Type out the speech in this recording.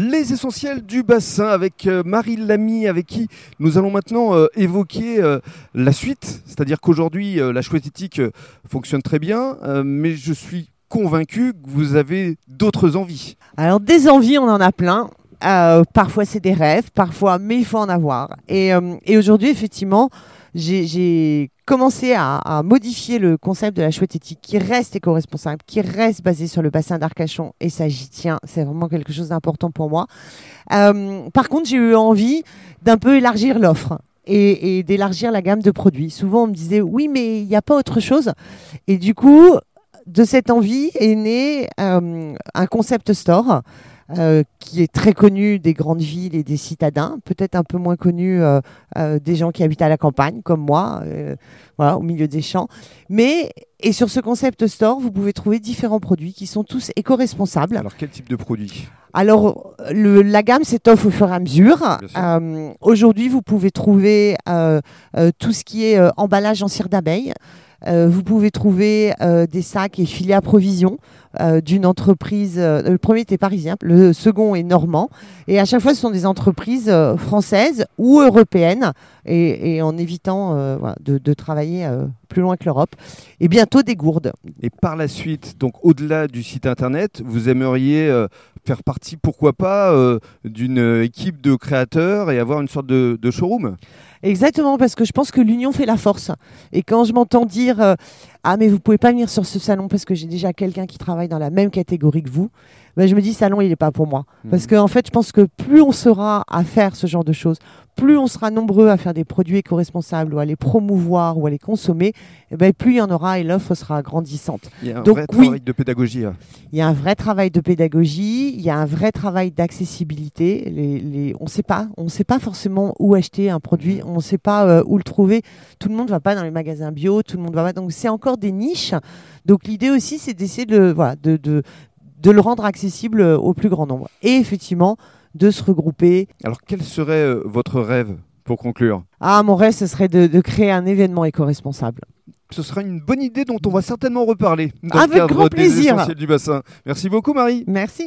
Les essentiels du bassin avec euh, Marie Lamy, avec qui nous allons maintenant euh, évoquer euh, la suite. C'est-à-dire qu'aujourd'hui, la chouette éthique fonctionne très bien, mais je suis convaincu que vous avez d'autres envies. Alors, des envies, on en a plein. parfois, c'est des rêves, parfois, mais il faut en avoir. Et, et aujourd'hui, effectivement, j'ai commencé à, modifier le concept de la chouette éthique qui reste éco-responsable, qui reste basé sur le bassin d'Arcachon et ça j'y tiens, c'est vraiment quelque chose d'important pour moi. Euh, par contre, j'ai eu envie d'un peu élargir l'offre. Et, d'élargir la gamme de produits. Souvent, on me disait oui, mais il n'y a pas autre chose. Et du coup, de cette envie est né euh, un concept store euh, qui est très connu des grandes villes et des citadins, peut-être un peu moins connu euh, euh, des gens qui habitent à la campagne, comme moi, voilà, au milieu des champs. Mais et sur ce concept store, vous pouvez trouver différents produits qui sont tous éco-responsables. Alors quel type de produits alors, le, la gamme s'étoffe au fur et à mesure. Aujourd'hui, vous pouvez trouver tout ce qui est emballage en cire d'abeille. Vous pouvez trouver des sacs et filets à provision. Euh, d'une entreprise. Euh, le premier était parisien, le second est normand. Et à chaque fois, ce sont des entreprises euh, françaises ou européennes, et, en évitant de, travailler plus loin que l'Europe. Et bientôt des gourdes. Et par la suite, donc au-delà du site internet, vous aimeriez faire partie, pourquoi pas, d'une équipe de créateurs et avoir une sorte de, de showroom? Exactement, parce que je pense que l'union fait la force. Et quand je m'entends dire ah mais vous pouvez pas venir sur ce salon parce que j'ai déjà quelqu'un qui travaille dans la même catégorie que vous, ben, je me dis salon il n'est pas pour moi. Mhm. Parce qu'en en fait je pense que plus on sera à faire ce genre de choses, plus on sera nombreux à faire des produits éco-responsables ou à les promouvoir ou à les consommer, eh ben, plus il y en aura et l'offre sera grandissante. Il y a un vrai travail de pédagogie. Hein. Il y a un vrai travail de pédagogie, il y a un vrai travail d'accessibilité. Les, on sait pas, on sait pas forcément où acheter un produit, on ne sait pas euh, où le trouver. Tout le monde ne va pas dans les magasins bio, tout le monde va pas. Donc c'est encore des niches. Donc l'idée aussi, c'est d'essayer de, voilà, de, de, de le rendre accessible au plus grand nombre. Et effectivement, de se regrouper. Alors quel serait euh, votre rêve pour conclure? Ah, mon rêve, ce serait de, créer un événement éco-responsable. Ce sera une bonne idée dont on va certainement reparler dans Avec le cadre grand plaisir. du bassin. Merci beaucoup Marie. Merci.